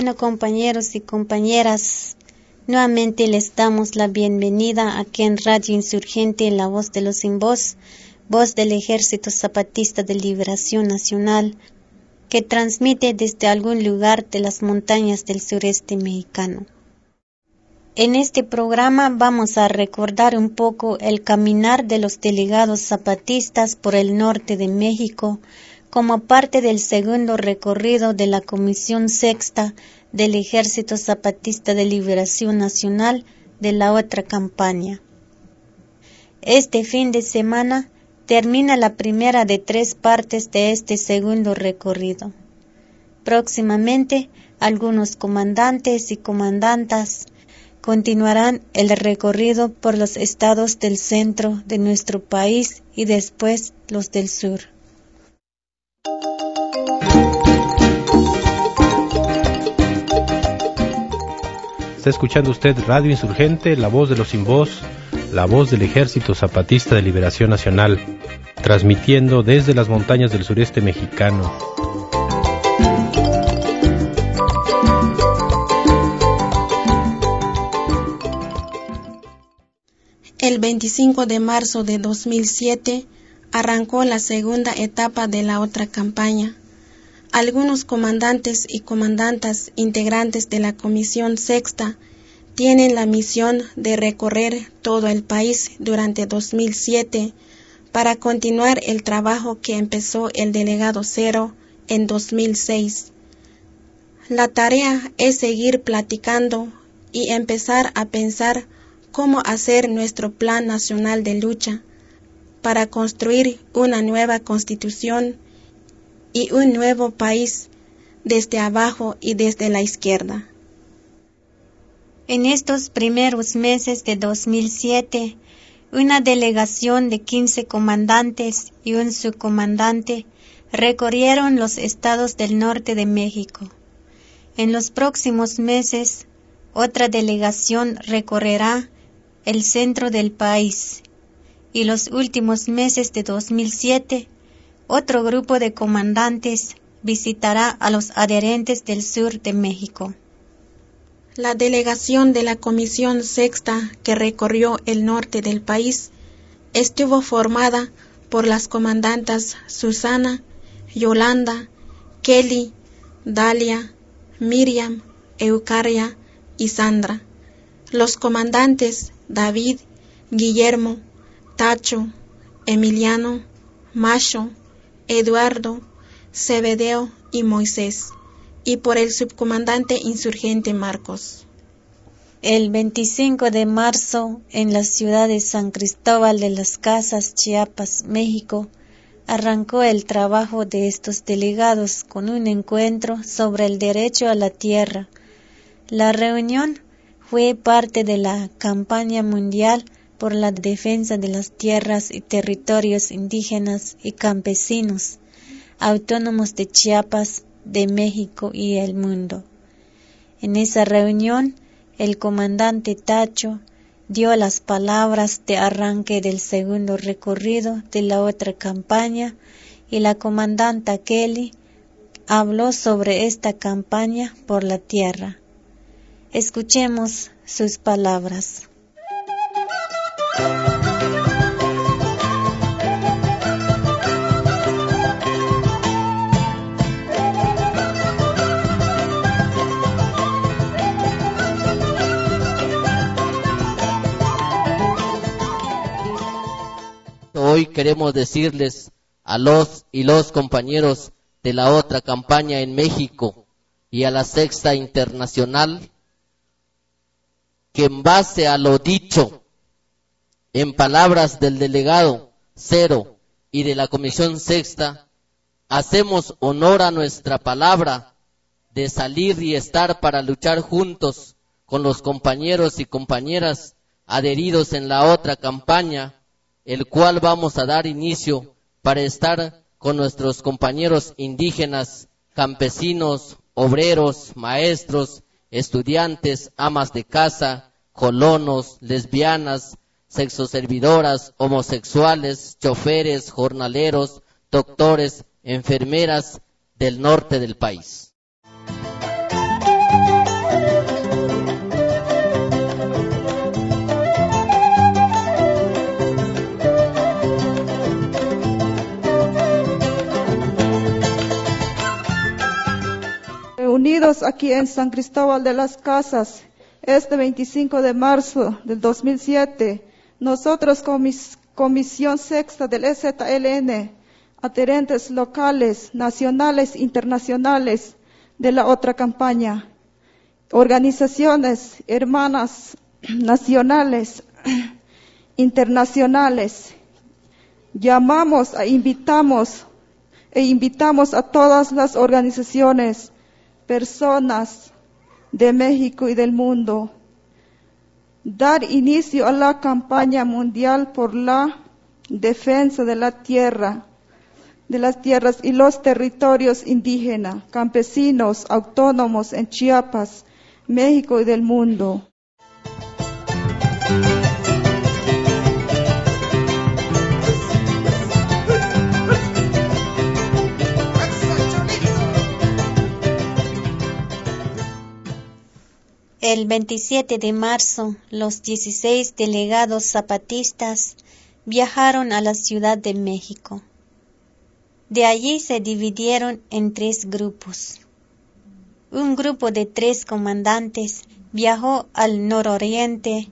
Bueno, compañeros y compañeras, nuevamente les damos la bienvenida aquí en Radio Insurgente, la voz de los sin voz, voz del Ejército Zapatista de Liberación Nacional, que transmite desde algún lugar de las montañas del sureste mexicano. En este programa vamos a recordar un poco el caminar de los delegados zapatistas por el norte de México como parte del segundo recorrido de la Comisión Sexta del Ejército Zapatista de Liberación Nacional de la otra campaña. Este fin de semana termina la primera de tres partes de este segundo recorrido. Próximamente, algunos comandantes y comandantas continuarán el recorrido por los estados del centro de nuestro país y después los del sur. Está escuchando usted Radio Insurgente, la voz de los sin voz, la voz del Ejército Zapatista de Liberación Nacional, transmitiendo desde las montañas del sureste mexicano. El 25 de marzo de 2007 arrancó la segunda etapa de la otra campaña. Algunos comandantes y comandantas integrantes de la Comisión Sexta tienen la misión de recorrer todo el país durante 2007 para continuar el trabajo que empezó el delegado Cero en 2006. La tarea es seguir platicando y empezar a pensar cómo hacer nuestro plan nacional de lucha para construir una nueva constitución y un nuevo país desde abajo y desde la izquierda. En estos primeros meses de 2007, una delegación de 15 comandantes y un subcomandante recorrieron los estados del norte de México. En los próximos meses, otra delegación recorrerá el centro del país y los últimos meses de 2007, otro grupo de comandantes visitará a los adherentes del sur de México. La delegación de la Comisión Sexta que recorrió el norte del país estuvo formada por las comandantas Susana, Yolanda, Kelly, Dalia, Miriam, Eucaria y Sandra. Los comandantes David, Guillermo, Tacho, Emiliano, Macho, Eduardo, Cebedeo y Moisés, y por el subcomandante insurgente Marcos. El 25 de marzo, en la ciudad de San Cristóbal de las Casas, Chiapas, México, arrancó el trabajo de estos delegados con un encuentro sobre el derecho a la tierra. La reunión fue parte de la campaña mundial por la defensa de las tierras y territorios indígenas y campesinos autónomos de Chiapas, de México y el mundo. En esa reunión, el comandante Tacho dio las palabras de arranque del segundo recorrido de la otra campaña y la comandanta Kelly habló sobre esta campaña por la tierra. Escuchemos sus palabras. Hoy queremos decirles a los y los compañeros de la otra campaña en México y a la sexta internacional que en base a lo dicho en palabras del delegado Cero y de la Comisión Sexta, hacemos honor a nuestra palabra de salir y estar para luchar juntos con los compañeros y compañeras adheridos en la otra campaña, el cual vamos a dar inicio para estar con nuestros compañeros indígenas, campesinos, obreros, maestros, estudiantes, amas de casa, colonos, lesbianas, sexoservidoras, homosexuales, choferes, jornaleros, doctores, enfermeras del norte del país. Unidos aquí en San Cristóbal de las Casas, este 25 de marzo del 2007, nosotros Comisión Sexta del EZLN, adherentes locales, nacionales, internacionales de la otra campaña, organizaciones hermanas nacionales, internacionales, llamamos e invitamos e invitamos a todas las organizaciones, personas de México y del mundo, dar inicio a la campaña mundial por la defensa de la tierra, de las tierras y los territorios indígenas, campesinos, autónomos en Chiapas, México y del mundo. El 27 de marzo, los 16 delegados zapatistas viajaron a la Ciudad de México. De allí se dividieron en tres grupos. Un grupo de tres comandantes viajó al nororiente,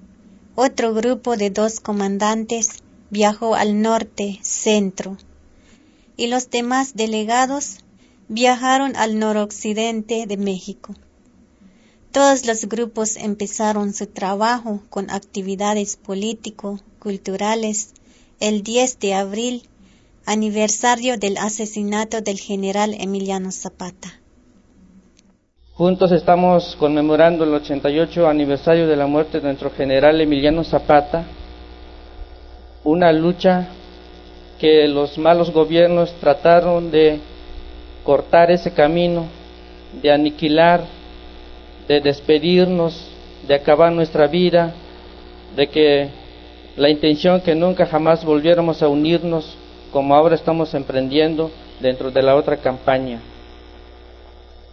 otro grupo de dos comandantes viajó al norte, centro, y los demás delegados viajaron al noroccidente de México. Todos los grupos empezaron su trabajo con actividades político-culturales el 10 de abril, aniversario del asesinato del general Emiliano Zapata. Juntos estamos conmemorando el 88 aniversario de la muerte de nuestro general Emiliano Zapata, una lucha que los malos gobiernos trataron de cortar ese camino, de aniquilar de despedirnos, de acabar nuestra vida, de que la intención que nunca jamás volviéramos a unirnos como ahora estamos emprendiendo dentro de la otra campaña.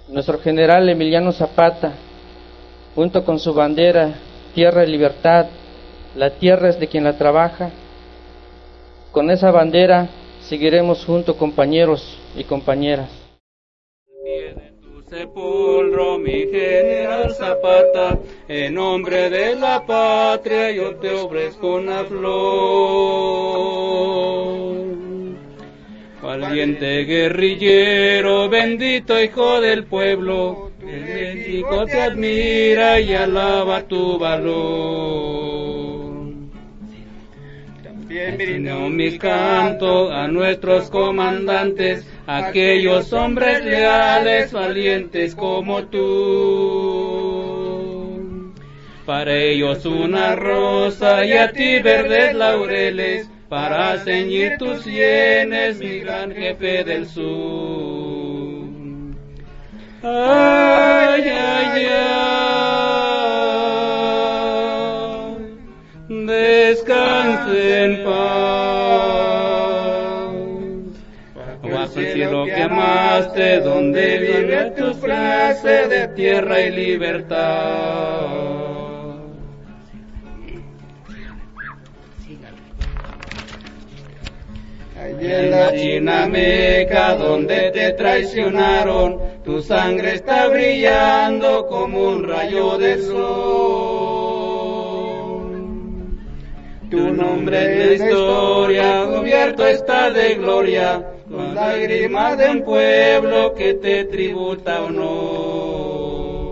Nuestro general Emiliano Zapata, junto con su bandera, tierra y libertad, la tierra es de quien la trabaja, con esa bandera seguiremos juntos compañeros y compañeras sepulcro, mi general Zapata, en nombre de la patria yo te ofrezco una flor. Valiente guerrillero, bendito hijo del pueblo, el México te admira y alaba tu valor. Brindo mi canto a nuestros comandantes, aquellos hombres leales, valientes como tú. Para ellos una rosa y a ti verdes laureles, para ceñir tus sienes, mi gran jefe del sur. Ay, ay, ay, descanse en paz cielo que amaste, donde vive tu frase de tierra y libertad. En la China Meca, donde te traicionaron, tu sangre está brillando como un rayo de sol. Tu nombre en la historia cubierto está de gloria, con lágrimas de un pueblo que te tributa honor.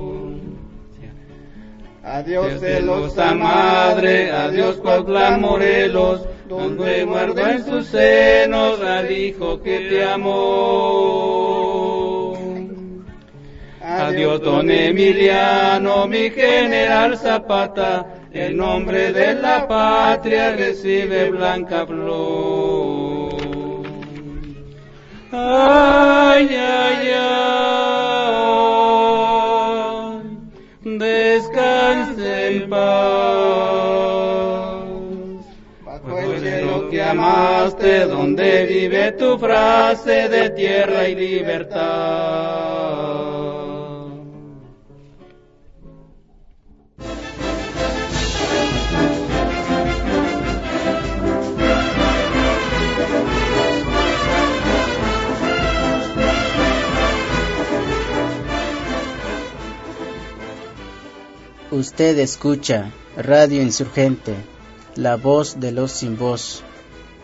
Adiós celosa madre, adiós Cuautla Morelos, donde muerdo en sus senos al hijo que te amó. Adiós don Emiliano, mi general Zapata, el nombre de la patria recibe blanca flor. Ay, ay, ay, descanse en paz. Bajo el cielo que amaste, donde vive tu frase de tierra y libertad. Usted escucha Radio Insurgente, la voz de los sin voz,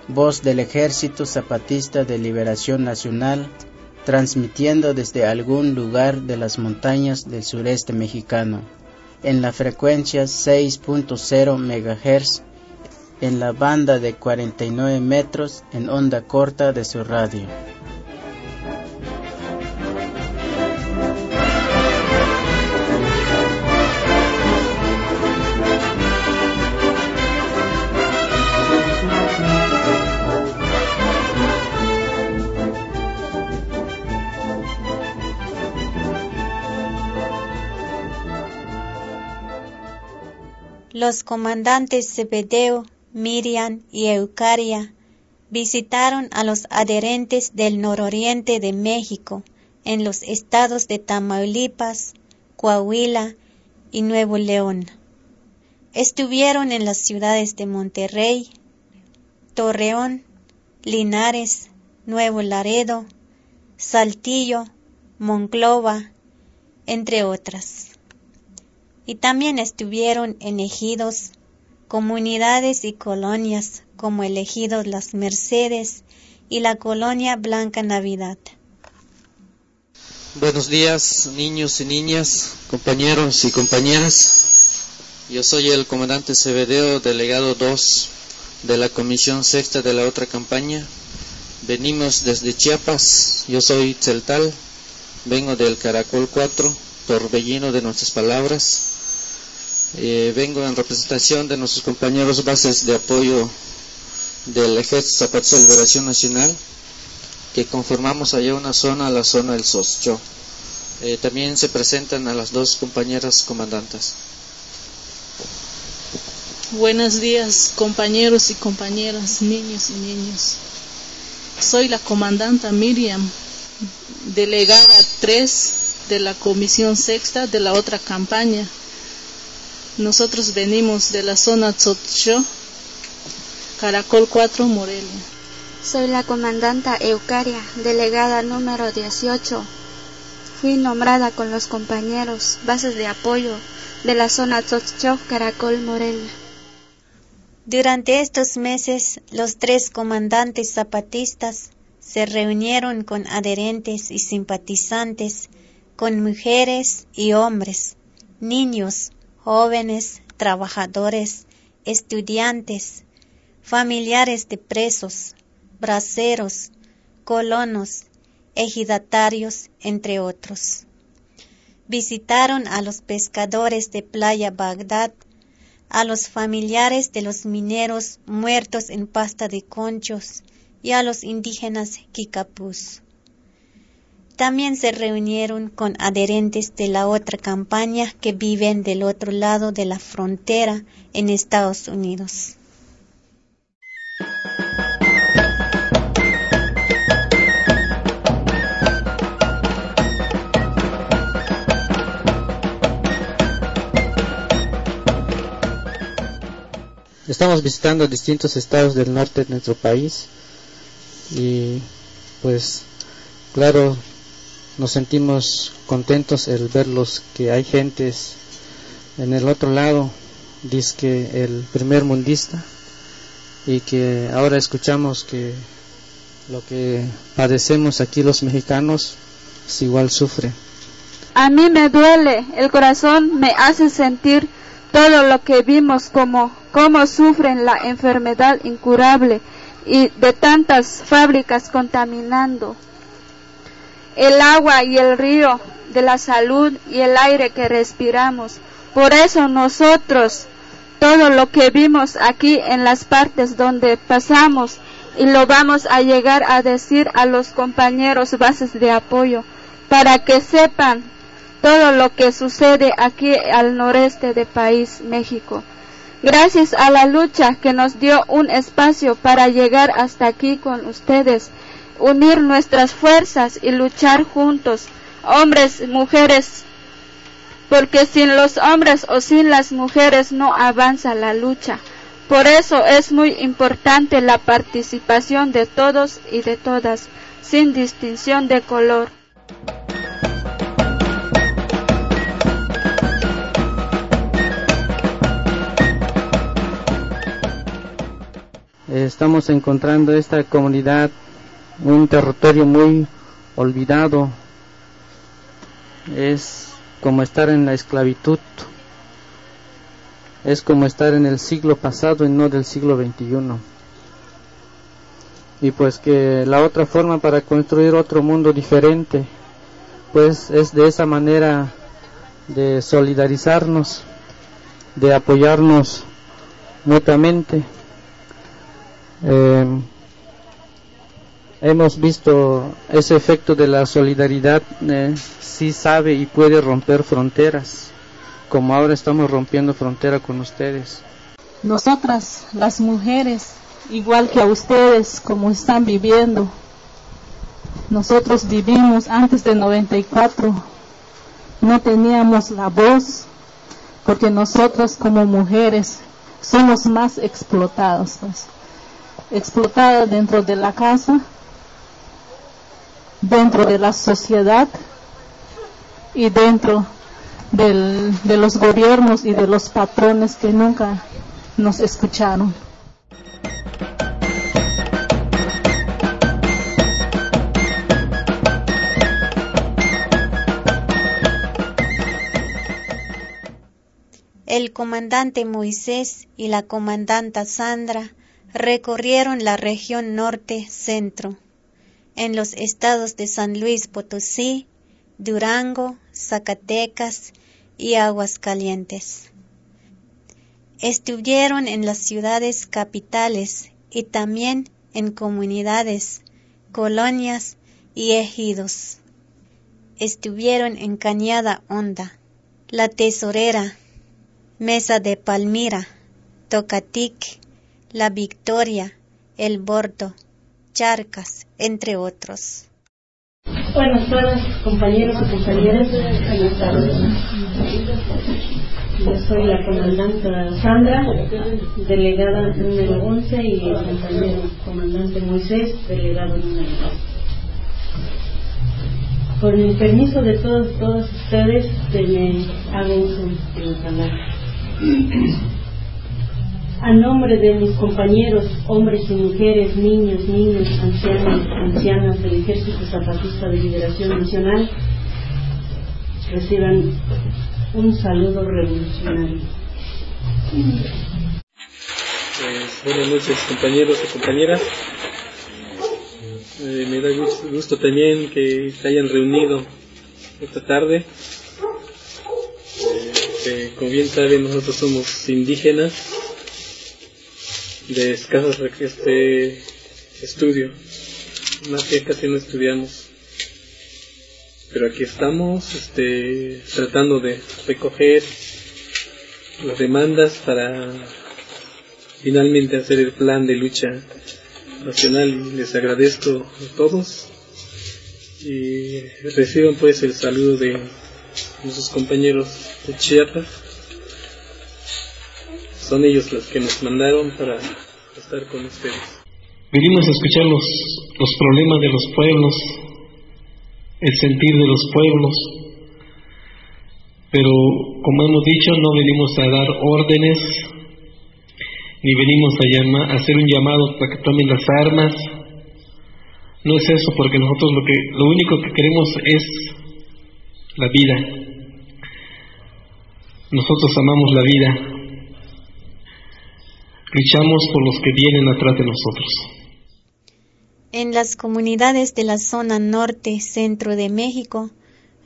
voz del Ejército Zapatista de Liberación Nacional, transmitiendo desde algún lugar de las montañas del sureste mexicano, en la frecuencia 6.0 MHz, en la banda de 49 metros en onda corta de su radio. Los comandantes Zebedeo, Miriam y Eucaria visitaron a los adherentes del nororiente de México en los estados de Tamaulipas, Coahuila y Nuevo León. Estuvieron en las ciudades de Monterrey, Torreón, Linares, Nuevo Laredo, Saltillo, Monclova, entre otras y también estuvieron en ejidos, comunidades y colonias como el ejido Las Mercedes y la colonia Blanca Navidad. Buenos días, niños y niñas, compañeros y compañeras. Yo soy el comandante Cebedeo, delegado 2 de la Comisión Sexta de la otra campaña. Venimos desde Chiapas, yo soy Celtal, vengo del Caracol 4, torbellino de nuestras palabras. Eh, vengo en representación de nuestros compañeros bases de apoyo del Ejército Zapatista de Liberación Nacional, que conformamos allá una zona, la zona del Soscho. Eh, también se presentan a las dos compañeras comandantes. Buenos días, compañeros y compañeras, niños y niños. Soy la comandanta Miriam, delegada 3 de la Comisión Sexta de la otra campaña nosotros venimos de la zona Tzotcho, Caracol 4, Morelia. Soy la comandanta Eucaria, delegada número 18. Fui nombrada con los compañeros bases de apoyo de la zona Tzotcho, Caracol, Morelia. Durante estos meses, los tres comandantes zapatistas se reunieron con adherentes y simpatizantes, con mujeres y hombres, niños, jóvenes, trabajadores, estudiantes, familiares de presos, braceros, colonos, ejidatarios, entre otros. Visitaron a los pescadores de Playa Bagdad, a los familiares de los mineros muertos en pasta de conchos y a los indígenas Kikapús. También se reunieron con adherentes de la otra campaña que viven del otro lado de la frontera en Estados Unidos. Estamos visitando distintos estados del norte de nuestro país y pues claro nos sentimos contentos el verlos que hay gentes en el otro lado, dice que el primer mundista, y que ahora escuchamos que lo que padecemos aquí los mexicanos es igual sufre. A mí me duele, el corazón me hace sentir todo lo que vimos como cómo sufren la enfermedad incurable y de tantas fábricas contaminando el agua y el río de la salud y el aire que respiramos. Por eso nosotros, todo lo que vimos aquí en las partes donde pasamos, y lo vamos a llegar a decir a los compañeros bases de apoyo, para que sepan todo lo que sucede aquí al noreste del país, México. Gracias a la lucha que nos dio un espacio para llegar hasta aquí con ustedes unir nuestras fuerzas y luchar juntos, hombres, mujeres, porque sin los hombres o sin las mujeres no avanza la lucha. Por eso es muy importante la participación de todos y de todas, sin distinción de color. Estamos encontrando esta comunidad un territorio muy olvidado. Es como estar en la esclavitud. Es como estar en el siglo pasado y no del siglo XXI. Y pues que la otra forma para construir otro mundo diferente, pues es de esa manera de solidarizarnos, de apoyarnos mutuamente. Eh, hemos visto ese efecto de la solidaridad, eh, sí sabe y puede romper fronteras, como ahora estamos rompiendo frontera con ustedes. Nosotras, las mujeres, igual que a ustedes, como están viviendo, nosotros vivimos antes de 94, no teníamos la voz, porque nosotros como mujeres somos más explotados, pues. explotadas dentro de la casa, dentro de la sociedad y dentro de los gobiernos y de los patrones que nunca nos escucharon. El comandante Moisés y la comandanta Sandra recorrieron la región norte-centro en los estados de San Luis Potosí, Durango, Zacatecas y Aguascalientes. Estuvieron en las ciudades capitales y también en comunidades, colonias y ejidos. Estuvieron en Cañada Honda, La Tesorera, Mesa de Palmira, Tocatic, La Victoria, El Bordo, Charcas, entre otros. Buenas tardes, compañeros y compañeras. Buenas tardes. Yo soy la comandante Sandra, delegada número 11, y el compañero comandante Moisés, delegado número 2. Por el permiso de todos, todos ustedes, me hago uso de. A nombre de mis compañeros, hombres y mujeres, niños, niños, ancianos, ancianas del Ejército Zapatista de Liberación Nacional, reciban un saludo revolucionario. Pues, buenas noches compañeros y compañeras. Eh, me da gusto también que se hayan reunido esta tarde como bien saben, nosotros somos indígenas de escasos este estudio, más que casi no estudiamos. Pero aquí estamos este, tratando de recoger las demandas para finalmente hacer el plan de lucha nacional les agradezco a todos y reciban pues el saludo de nuestros compañeros de Chiapas. Son ellos los que nos mandaron para estar con ustedes. Venimos a escuchar los, los problemas de los pueblos, el sentir de los pueblos, pero como hemos dicho, no venimos a dar órdenes, ni venimos a, a hacer un llamado para que tomen las armas. No es eso, porque nosotros lo, que, lo único que queremos es la vida. Nosotros amamos la vida. Luchamos por los que vienen atrás de nosotros. En las comunidades de la zona norte-centro de México,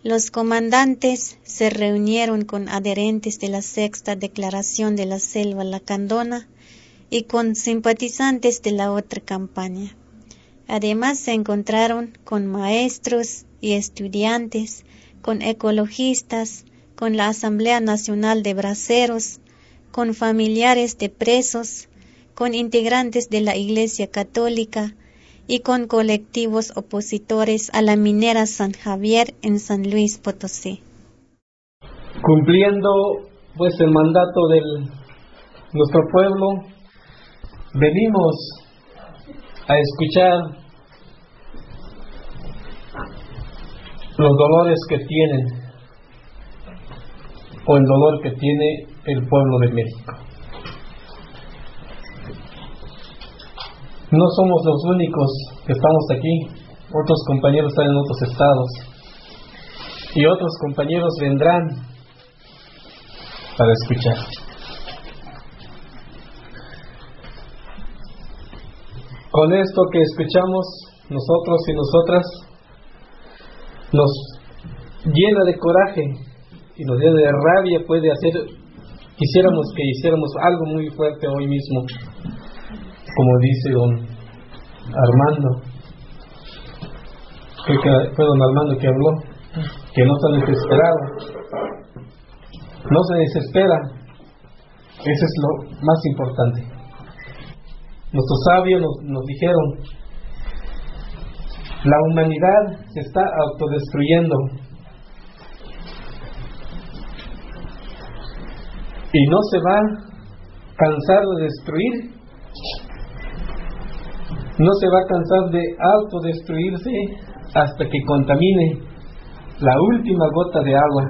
los comandantes se reunieron con adherentes de la sexta declaración de la selva lacandona y con simpatizantes de la otra campaña. Además se encontraron con maestros y estudiantes, con ecologistas, con la Asamblea Nacional de Braceros, con familiares de presos, con integrantes de la Iglesia Católica y con colectivos opositores a la minera San Javier en San Luis Potosí. Cumpliendo pues el mandato de nuestro pueblo, venimos a escuchar los dolores que tienen o el dolor que tiene el pueblo de México. no somos los únicos que estamos aquí, otros compañeros están en otros estados y otros compañeros vendrán para escuchar. Con esto que escuchamos nosotros y nosotras, nos llena de coraje y nos llena de rabia, puede hacer, quisiéramos que hiciéramos algo muy fuerte hoy mismo, como dice don Armando, fue don Armando que habló, que no está desesperado, no se desespera, eso es lo más importante. Nuestros sabios nos dijeron, la humanidad se está autodestruyendo y no se va a cansar de destruir, no se va a cansar de autodestruirse hasta que contamine la última gota de agua.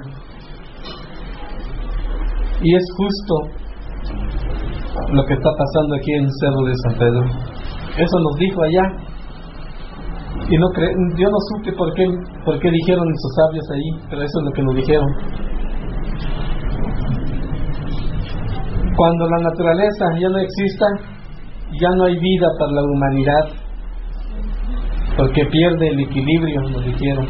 Y es justo lo que está pasando aquí en el Cerro de San Pedro. Eso nos dijo allá. Y no cre yo no supe por qué, por qué dijeron esos sabios ahí, pero eso es lo que nos dijeron. Cuando la naturaleza ya no exista, ya no hay vida para la humanidad, porque pierde el equilibrio, nos dijeron.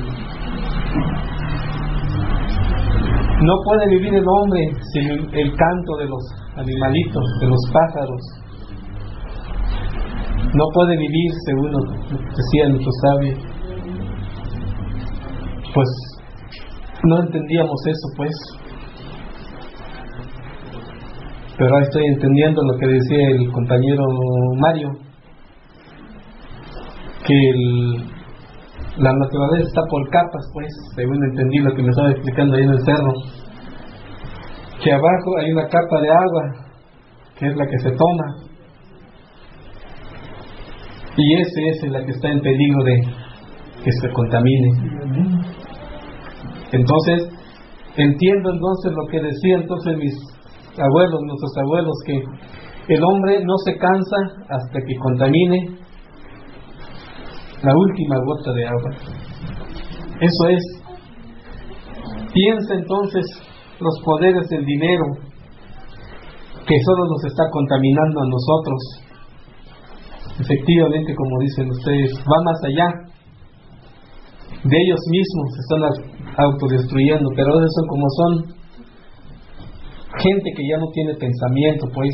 No puede vivir el hombre sin el canto de los animalitos, de los pájaros. No puede vivir, según decían nuestros sabios. Pues no entendíamos eso, pues. Pero ahora estoy entendiendo lo que decía el compañero Mario, que la naturaleza está por capas, pues, según entendí lo que me estaba explicando ahí en el cerro, que abajo hay una capa de agua, que es la que se toma, y ese es la que está en peligro de que se contamine. Entonces, entiendo entonces lo que decían entonces mis abuelos, nuestros abuelos, que el hombre no se cansa hasta que contamine la última gota de agua. Eso es. Piensa entonces los poderes del dinero que solo nos está contaminando a nosotros. Efectivamente, como dicen ustedes, va más allá. De ellos mismos se están autodestruyendo, pero esos son como son gente que ya no tiene pensamiento, pues,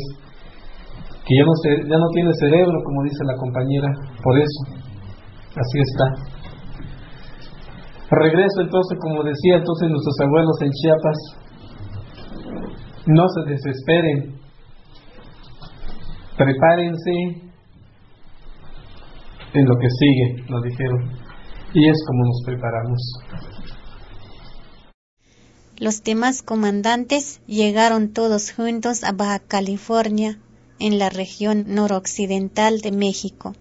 que ya no, ya no tiene cerebro, como dice la compañera, por eso. Así está. Regreso entonces, como decía entonces nuestros abuelos en Chiapas, no se desesperen, prepárense en lo que sigue, nos dijeron, y es como nos preparamos. Los demás comandantes llegaron todos juntos a Baja California, en la región noroccidental de México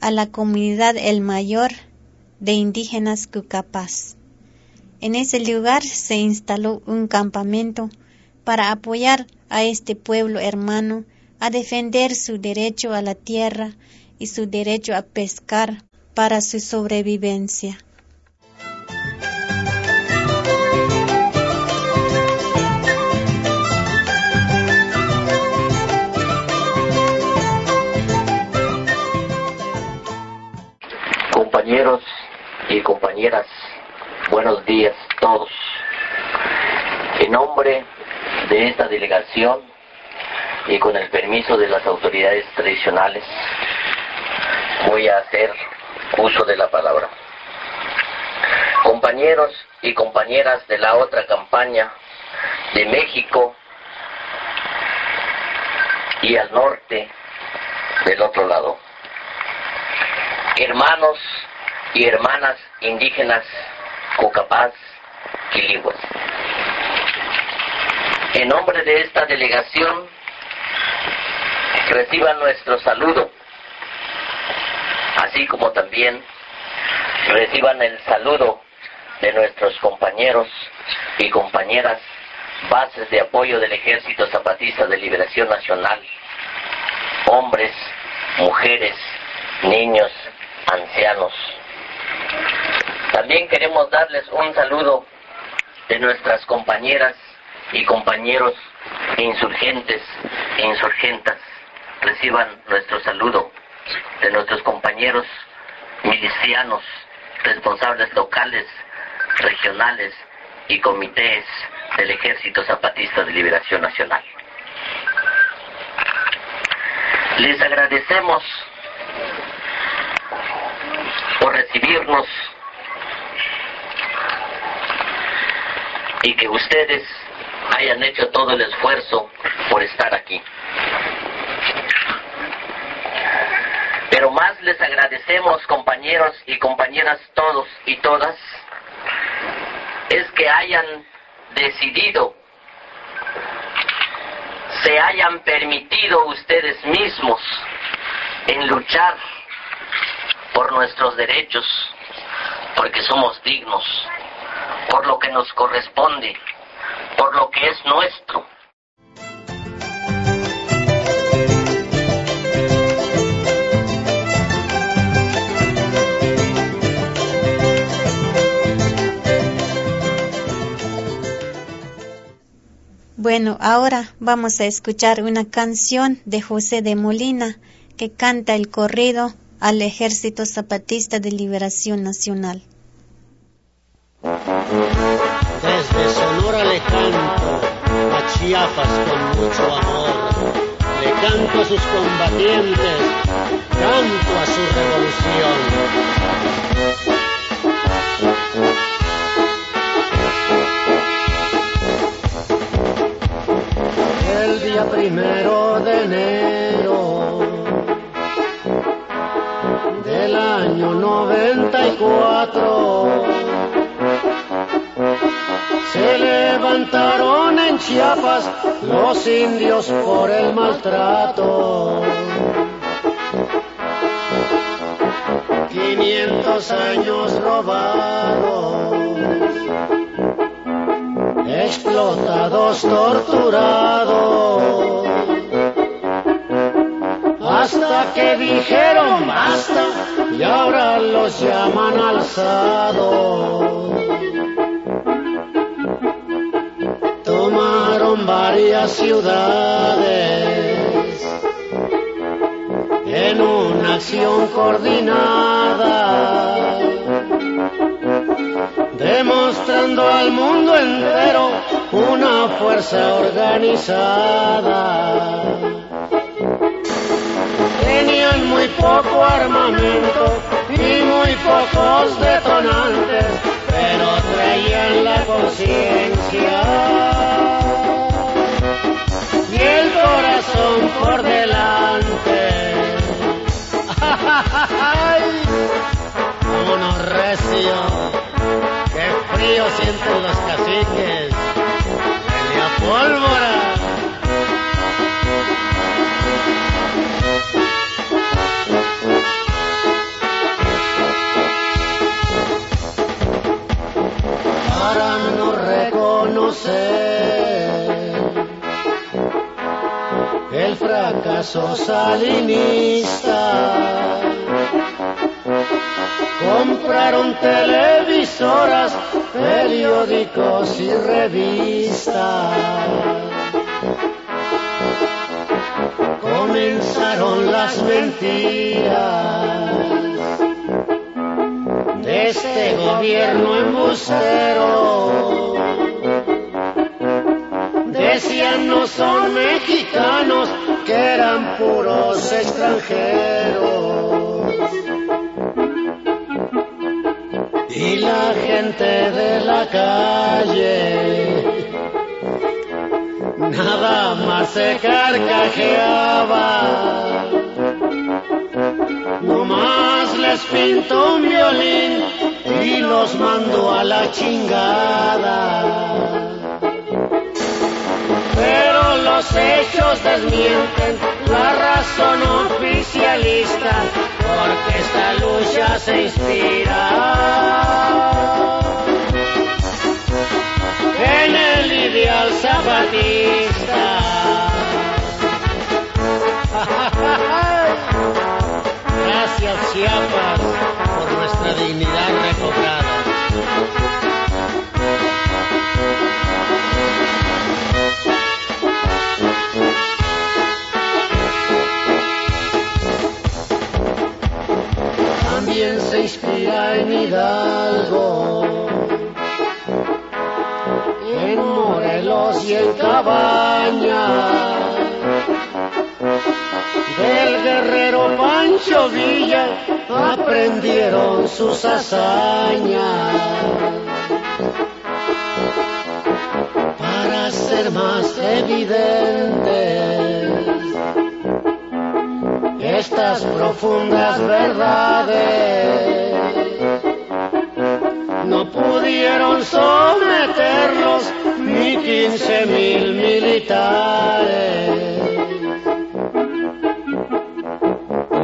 a la comunidad El Mayor de indígenas Cucapas. En ese lugar se instaló un campamento para apoyar a este pueblo hermano a defender su derecho a la tierra y su derecho a pescar para su sobrevivencia. Compañeros y compañeras, buenos días todos. En nombre de esta delegación y con el permiso de las autoridades tradicionales, voy a hacer uso de la palabra. Compañeros y compañeras de la otra campaña de México y al norte del otro lado. Hermanos y hermanas indígenas Cocapaz, Quiliguas. En nombre de esta delegación, reciban nuestro saludo, así como también reciban el saludo de nuestros compañeros y compañeras bases de apoyo del Ejército Zapatista de Liberación Nacional, hombres, mujeres, niños, ancianos. También queremos darles un saludo de nuestras compañeras y compañeros insurgentes e insurgentas. Reciban nuestro saludo de nuestros compañeros milicianos, responsables locales, regionales y comités del Ejército Zapatista de Liberación Nacional. Les agradecemos por recibirnos y que ustedes hayan hecho todo el esfuerzo por estar aquí. Pero más les agradecemos, compañeros y compañeras todos y todas, es que hayan decidido, se hayan permitido ustedes mismos en luchar por nuestros derechos, porque somos dignos, por lo que nos corresponde, por lo que es nuestro. Bueno, ahora vamos a escuchar una canción de José de Molina que canta el corrido al Ejército Zapatista de Liberación Nacional. Desde Sonora le canto a Chiapas con mucho amor. Le canto a sus combatientes, canto a su revolución. El día primero de enero del año 94 Chiapas los indios por el maltrato. 500 años robados, explotados, torturados, hasta que dijeron basta y ahora los llaman alzados. Varias ciudades en una acción coordinada, demostrando al mundo entero una fuerza organizada. Tenían muy poco armamento y muy pocos detonantes, pero traían la conciencia por delante. ¡Ay! ¡Vámonos recio! ¡Qué frío sienten los caciques! ¡Venía pólvora! Fracaso salinista. Compraron televisoras, periódicos y revistas. Comenzaron las mentiras de este gobierno embustero. Decían no son mexicanos, eran puros extranjeros. Y la gente de la calle nada más se carcajeaba. Nomás les pintó un violín y los mandó a la chingada. Los hechos desmienten la razón oficialista, porque esta lucha se inspira en el ideal zapatista. Gracias Chiapas por nuestra dignidad recobrada. En Hidalgo, en Morelos y en Cabaña del guerrero Pancho Villa aprendieron sus hazañas. Para ser más evidentes estas profundas verdades, pudieron someterlos ni quince mil militares.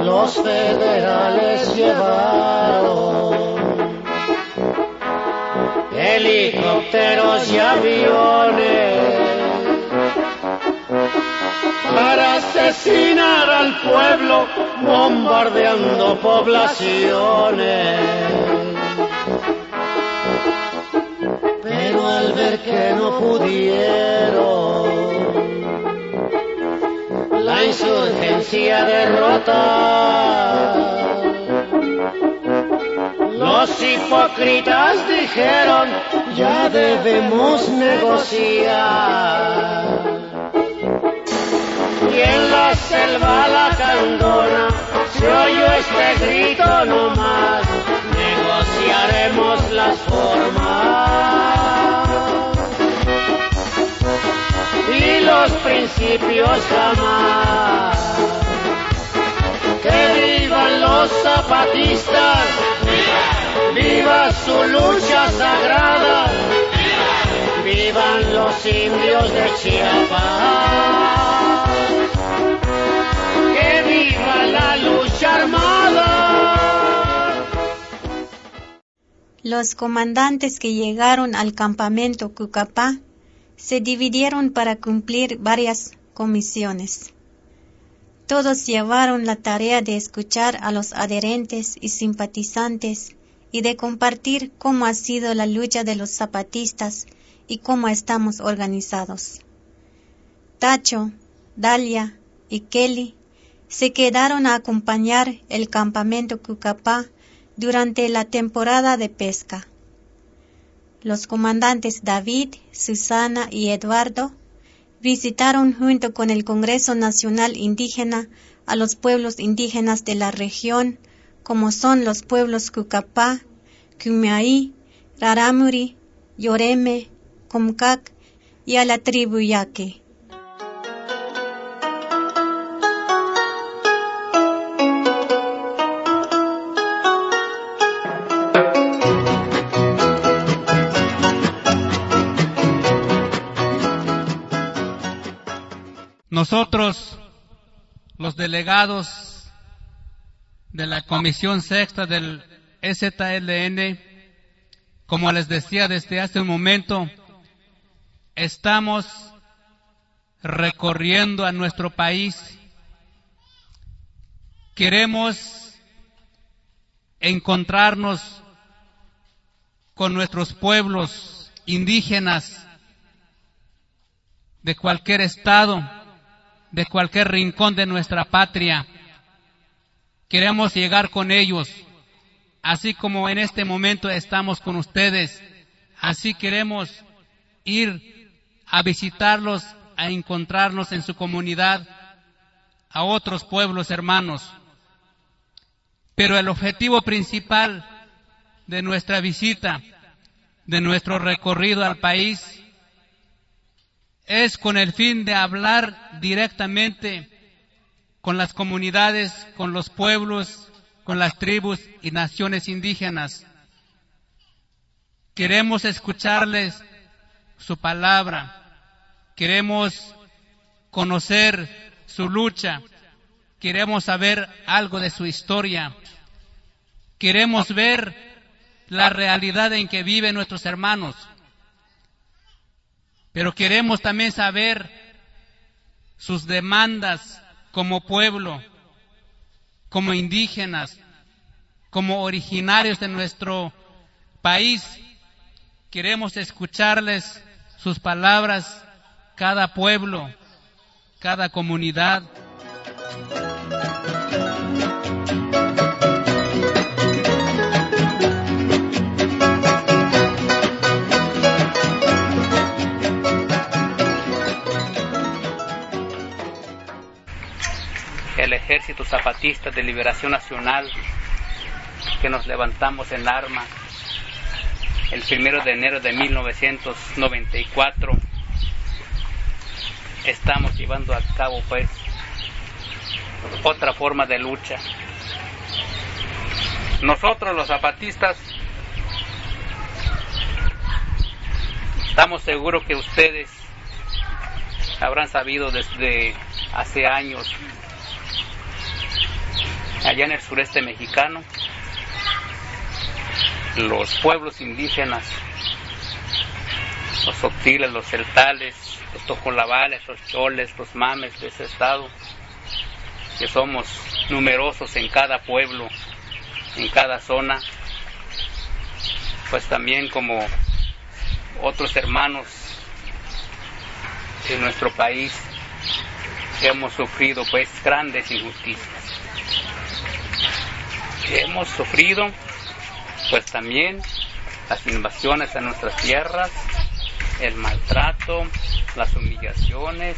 los federales llevaron helicópteros y aviones para asesinar al pueblo bombardeando poblaciones. Que no pudieron, la insurgencia derrota. Los hipócritas dijeron, ya debemos negociar. Y en la selva la candona se oyó este grito no más, negociaremos las formas y los principios jamás. Que vivan los zapatistas, viva, su lucha sagrada, vivan los indios de Chiapas. Que viva la lucha armada. Los comandantes que llegaron al campamento Cucapá se dividieron para cumplir varias comisiones. Todos llevaron la tarea de escuchar a los adherentes y simpatizantes y de compartir cómo ha sido la lucha de los zapatistas y cómo estamos organizados. Tacho, Dalia y Kelly se quedaron a acompañar el campamento Cucapá durante la temporada de pesca. Los comandantes David, Susana y Eduardo visitaron junto con el Congreso Nacional Indígena a los pueblos indígenas de la región, como son los pueblos Cucapá, Cumaí, Raramuri, Yoreme, Comcac y a la tribu Yaque. Delegados de la Comisión Sexta del STLN, como les decía desde hace un momento, estamos recorriendo a nuestro país. Queremos encontrarnos con nuestros pueblos indígenas de cualquier estado de cualquier rincón de nuestra patria. Queremos llegar con ellos, así como en este momento estamos con ustedes. Así queremos ir a visitarlos, a encontrarnos en su comunidad, a otros pueblos hermanos. Pero el objetivo principal de nuestra visita, de nuestro recorrido al país, es con el fin de hablar directamente con las comunidades, con los pueblos, con las tribus y naciones indígenas. Queremos escucharles su palabra, queremos conocer su lucha, queremos saber algo de su historia, queremos ver la realidad en que viven nuestros hermanos pero queremos también saber sus demandas como pueblo, como indígenas, como originarios de nuestro país, queremos escucharles sus palabras, cada pueblo, cada comunidad. Ejército Zapatista de Liberación Nacional, que nos levantamos en arma el primero de enero de 1994, estamos llevando a cabo pues otra forma de lucha. Nosotros los zapatistas estamos seguros que ustedes habrán sabido desde hace años allá en el sureste mexicano, los pueblos indígenas, los sotiles, los celtales, los tojolabales, los choles, los mames de ese estado, que somos numerosos en cada pueblo, en cada zona, pues también como otros hermanos de nuestro país hemos sufrido pues grandes injusticias hemos sufrido, pues también las invasiones a nuestras tierras, el maltrato, las humillaciones,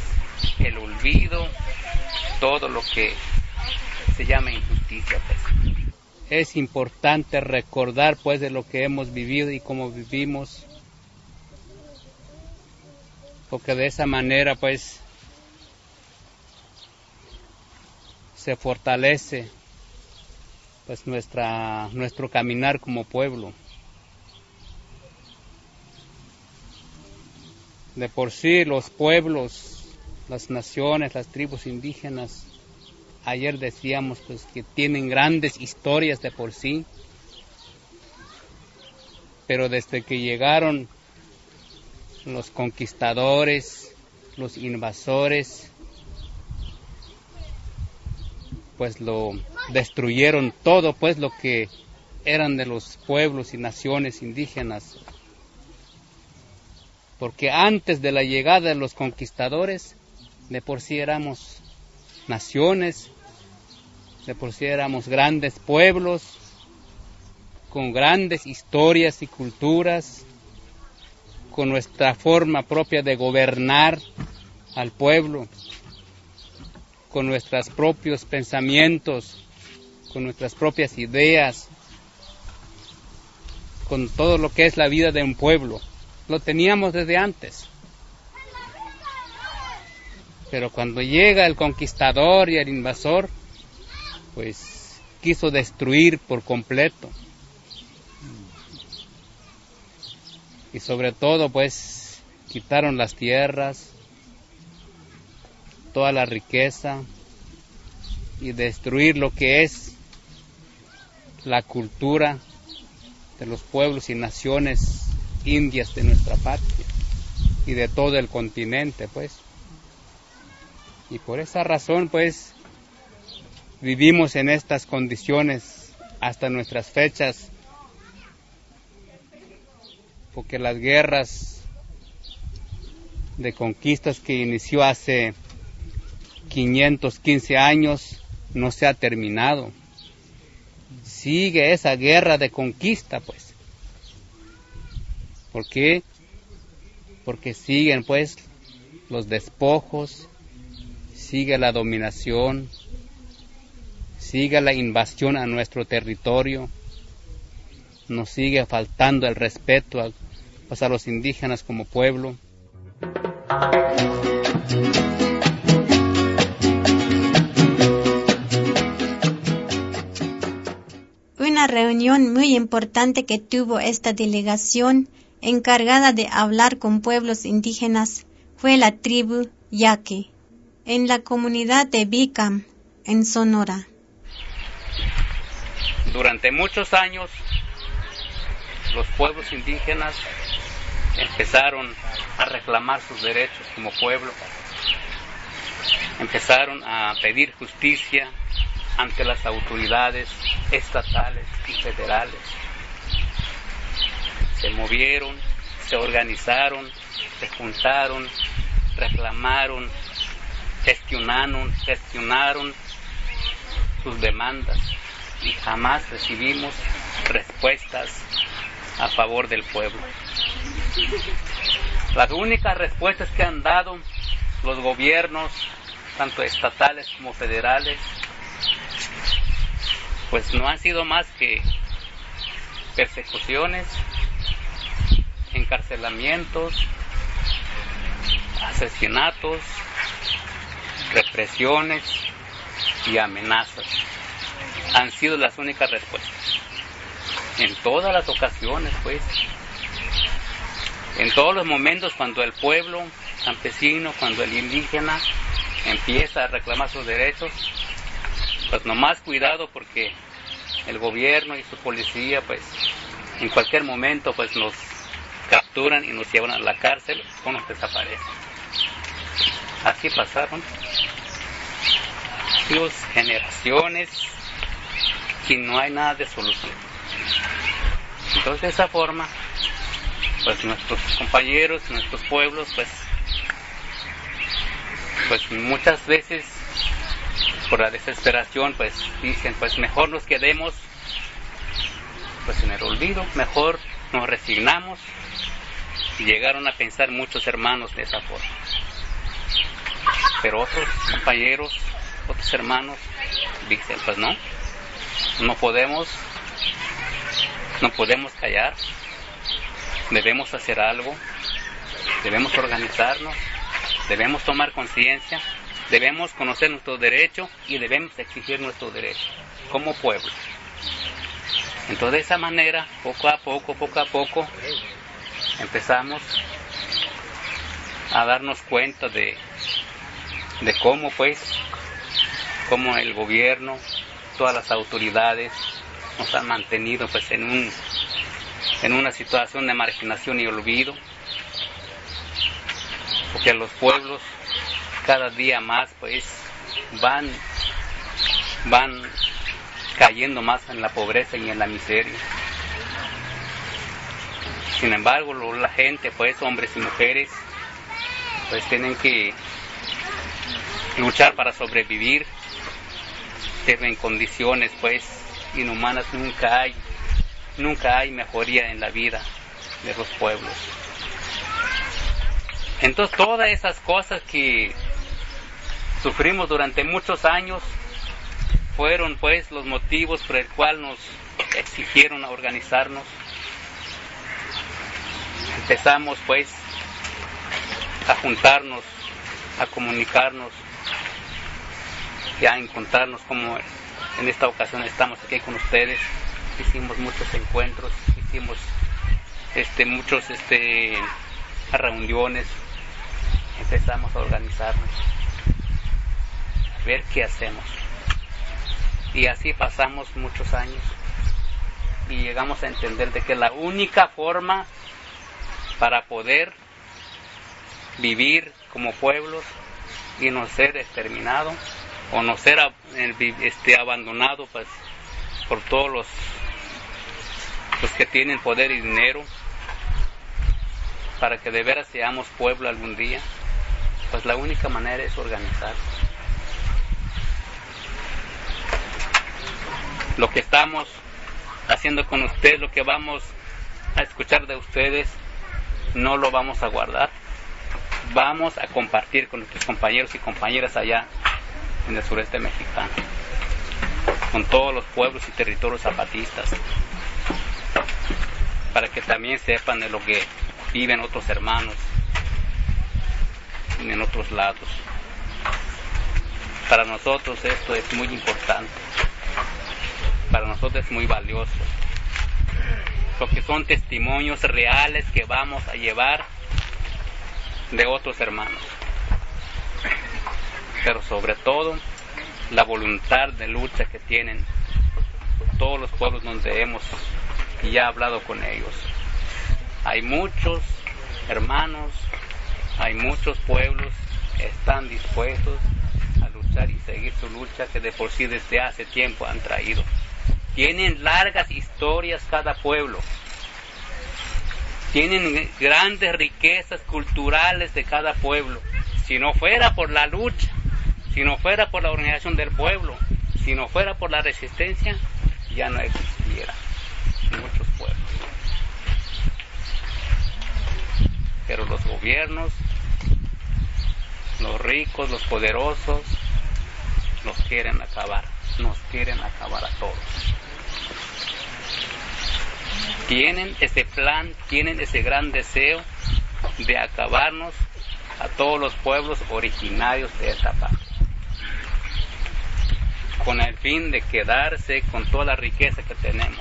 el olvido, todo lo que se llama injusticia. Pues. Es importante recordar pues de lo que hemos vivido y cómo vivimos, porque de esa manera pues se fortalece pues nuestra, nuestro caminar como pueblo. De por sí los pueblos, las naciones, las tribus indígenas, ayer decíamos pues que tienen grandes historias de por sí, pero desde que llegaron los conquistadores, los invasores, pues lo destruyeron todo pues lo que eran de los pueblos y naciones indígenas. Porque antes de la llegada de los conquistadores, de por sí éramos naciones, de por sí éramos grandes pueblos, con grandes historias y culturas, con nuestra forma propia de gobernar al pueblo con nuestros propios pensamientos, con nuestras propias ideas, con todo lo que es la vida de un pueblo. Lo teníamos desde antes. Pero cuando llega el conquistador y el invasor, pues quiso destruir por completo. Y sobre todo, pues quitaron las tierras, toda la riqueza y destruir lo que es la cultura de los pueblos y naciones indias de nuestra patria y de todo el continente, pues. Y por esa razón, pues, vivimos en estas condiciones hasta nuestras fechas, porque las guerras de conquistas que inició hace 515 años no se ha terminado. Sigue esa guerra de conquista, pues. ¿Por qué? Porque siguen, pues, los despojos, sigue la dominación, sigue la invasión a nuestro territorio, nos sigue faltando el respeto a, pues, a los indígenas como pueblo. Una reunión muy importante que tuvo esta delegación encargada de hablar con pueblos indígenas fue la tribu Yaque, en la comunidad de Bicam, en Sonora. Durante muchos años, los pueblos indígenas empezaron a reclamar sus derechos como pueblo, empezaron a pedir justicia ante las autoridades estatales y federales. Se movieron, se organizaron, se juntaron, reclamaron, gestionaron, gestionaron sus demandas y jamás recibimos respuestas a favor del pueblo. Las únicas respuestas que han dado los gobiernos, tanto estatales como federales, pues no han sido más que persecuciones, encarcelamientos, asesinatos, represiones y amenazas. Han sido las únicas respuestas. En todas las ocasiones, pues, en todos los momentos cuando el pueblo campesino, cuando el indígena empieza a reclamar sus derechos, pues nomás cuidado porque el gobierno y su policía, pues, en cualquier momento, pues nos capturan y nos llevan a la cárcel o nos desaparecen. Así pasaron dos generaciones y no hay nada de solución. Entonces de esa forma, pues nuestros compañeros, nuestros pueblos, pues, pues muchas veces por la desesperación, pues dicen, pues mejor nos quedemos pues en el olvido, mejor nos resignamos. Y llegaron a pensar muchos hermanos de esa forma. Pero otros compañeros, otros hermanos dicen, pues no, no podemos, no podemos callar, debemos hacer algo, debemos organizarnos, debemos tomar conciencia, debemos conocer nuestro derecho y debemos exigir nuestro derecho como pueblo. Entonces de esa manera, poco a poco, poco a poco, empezamos a darnos cuenta de de cómo pues, cómo el gobierno, todas las autoridades nos han mantenido pues en un en una situación de marginación y olvido, porque los pueblos cada día más pues van van cayendo más en la pobreza y en la miseria. Sin embargo, la gente, pues hombres y mujeres, pues tienen que luchar para sobrevivir, en condiciones pues inhumanas nunca hay, nunca hay mejoría en la vida de los pueblos. Entonces todas esas cosas que sufrimos durante muchos años fueron pues los motivos por el cual nos exigieron a organizarnos. Empezamos pues a juntarnos, a comunicarnos, ya encontrarnos como en esta ocasión estamos aquí con ustedes. Hicimos muchos encuentros, hicimos este, muchos este, reuniones, empezamos a organizarnos, ver qué hacemos. Y así pasamos muchos años y llegamos a entender de que la única forma para poder vivir como pueblos y no ser exterminados o no ser este, abandonado pues, por todos los, los que tienen poder y dinero para que de veras seamos pueblo algún día, pues la única manera es organizar. Lo que estamos haciendo con ustedes, lo que vamos a escuchar de ustedes, no lo vamos a guardar. Vamos a compartir con nuestros compañeros y compañeras allá en el sureste mexicano, con todos los pueblos y territorios zapatistas, para que también sepan de lo que viven otros hermanos en otros lados. Para nosotros esto es muy importante, para nosotros es muy valioso, porque son testimonios reales que vamos a llevar de otros hermanos pero sobre todo la voluntad de lucha que tienen todos los pueblos donde hemos ya hablado con ellos. Hay muchos hermanos, hay muchos pueblos que están dispuestos a luchar y seguir su lucha que de por sí desde hace tiempo han traído. Tienen largas historias cada pueblo. Tienen grandes riquezas culturales de cada pueblo. Si no fuera por la lucha, si no fuera por la organización del pueblo, si no fuera por la resistencia, ya no existiera muchos pueblos. Pero los gobiernos, los ricos, los poderosos, nos quieren acabar, nos quieren acabar a todos. Tienen ese plan, tienen ese gran deseo de acabarnos a todos los pueblos originarios de esta parte con el fin de quedarse con toda la riqueza que tenemos.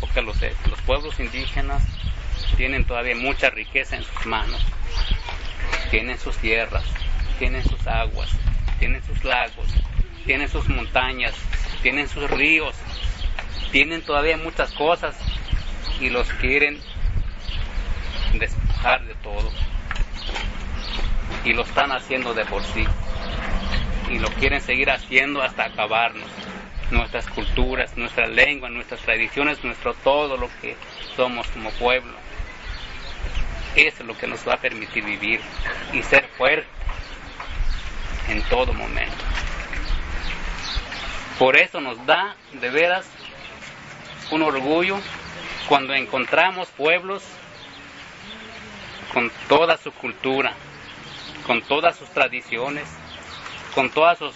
Porque los, los pueblos indígenas tienen todavía mucha riqueza en sus manos. Tienen sus tierras, tienen sus aguas, tienen sus lagos, tienen sus montañas, tienen sus ríos, tienen todavía muchas cosas y los quieren despojar de todo. Y lo están haciendo de por sí. Y lo quieren seguir haciendo hasta acabarnos. Nuestras culturas, nuestra lengua, nuestras tradiciones, nuestro todo lo que somos como pueblo. Eso es lo que nos va a permitir vivir y ser fuertes en todo momento. Por eso nos da de veras un orgullo cuando encontramos pueblos con toda su cultura, con todas sus tradiciones, con todas sus,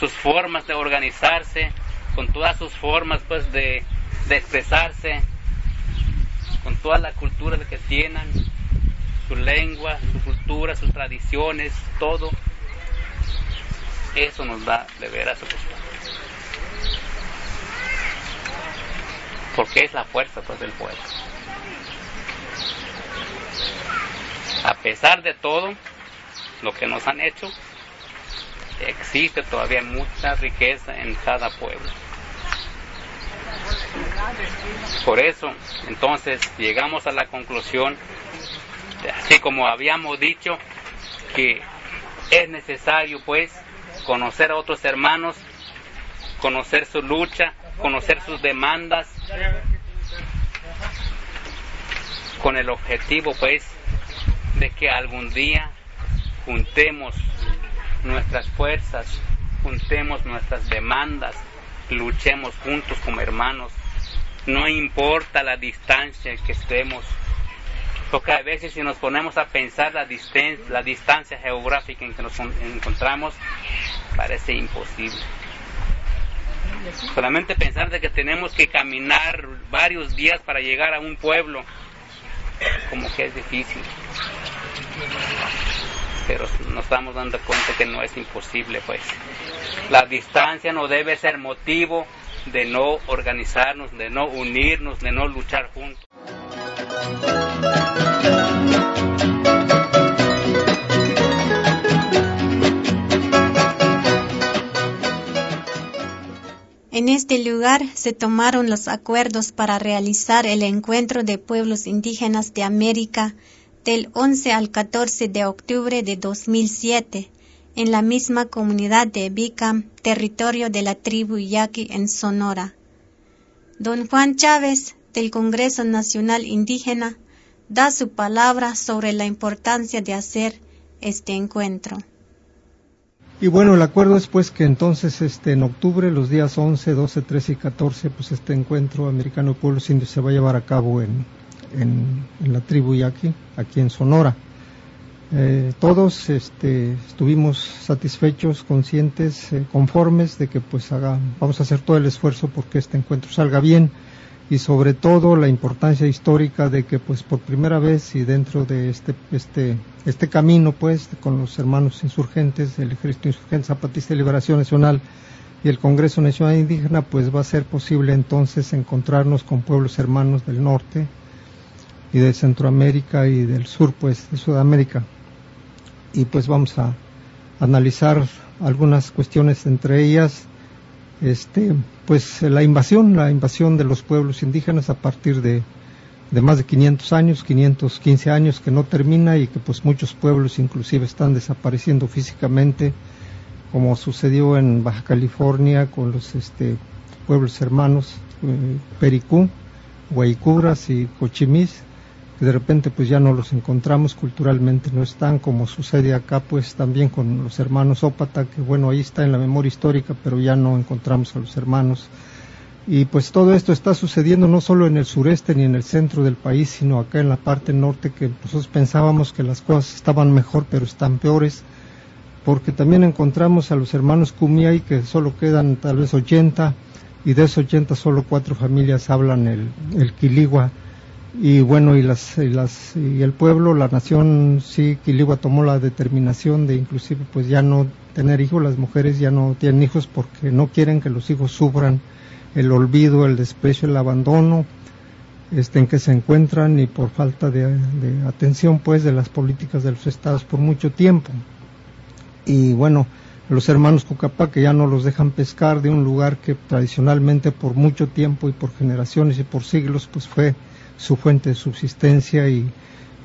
sus formas de organizarse, con todas sus formas pues de, de expresarse, con toda la cultura que tienen, su lengua, su cultura, sus tradiciones, todo. Eso nos da de veras Porque es la fuerza pues, del pueblo. A pesar de todo lo que nos han hecho, existe todavía mucha riqueza en cada pueblo. Por eso, entonces, llegamos a la conclusión, así como habíamos dicho, que es necesario, pues, conocer a otros hermanos, conocer su lucha, conocer sus demandas, con el objetivo, pues, de que algún día juntemos nuestras fuerzas, juntemos nuestras demandas, luchemos juntos como hermanos. No importa la distancia que estemos, porque a veces si nos ponemos a pensar la, distancia, la distancia geográfica en que nos encontramos, parece imposible. Solamente pensar de que tenemos que caminar varios días para llegar a un pueblo, como que es difícil. Pero nos estamos dando cuenta que no es imposible, pues. La distancia no debe ser motivo de no organizarnos, de no unirnos, de no luchar juntos. En este lugar se tomaron los acuerdos para realizar el encuentro de pueblos indígenas de América del 11 al 14 de octubre de 2007 en la misma comunidad de Bicam, territorio de la tribu Yaqui en Sonora. Don Juan Chávez, del Congreso Nacional Indígena, da su palabra sobre la importancia de hacer este encuentro. Y bueno, el acuerdo es pues que entonces este, en octubre, los días 11, 12, 13 y 14, pues este encuentro americano de pueblos indios se va a llevar a cabo en, en, la tribu Yaqui, aquí en Sonora. Eh, todos este, estuvimos satisfechos, conscientes, eh, conformes de que pues haga, vamos a hacer todo el esfuerzo porque este encuentro salga bien y sobre todo la importancia histórica de que pues por primera vez y dentro de este este este camino pues con los hermanos insurgentes el ejército insurgente zapatista de liberación nacional y el Congreso Nacional Indígena pues va a ser posible entonces encontrarnos con pueblos hermanos del norte y de Centroamérica y del sur pues de Sudamérica. Y pues vamos a analizar algunas cuestiones entre ellas este, pues la invasión, la invasión de los pueblos indígenas a partir de, más de 500 años, 515 años que no termina y que pues muchos pueblos inclusive están desapareciendo físicamente como sucedió en Baja California con los este, pueblos hermanos eh, Pericú, Guaycubras y Cochimis, de repente pues ya no los encontramos culturalmente, no están como sucede acá pues también con los hermanos Ópata, que bueno, ahí está en la memoria histórica, pero ya no encontramos a los hermanos. Y pues todo esto está sucediendo no solo en el sureste ni en el centro del país, sino acá en la parte norte, que nosotros pensábamos que las cosas estaban mejor, pero están peores porque también encontramos a los hermanos Kumiai que solo quedan tal vez 80 y de esos 80 solo cuatro familias hablan el, el Quiligua y bueno y las, y las y el pueblo la nación sí Quiligua tomó la determinación de inclusive pues ya no tener hijos. Las mujeres ya no tienen hijos porque no quieren que los hijos sufran el olvido el desprecio el abandono este, en que se encuentran y por falta de, atención pues de las políticas de los estados por mucho tiempo. Y bueno, los hermanos Cucapá que ya no los dejan pescar de un lugar que tradicionalmente por mucho tiempo y por generaciones y por siglos pues fue su fuente de subsistencia y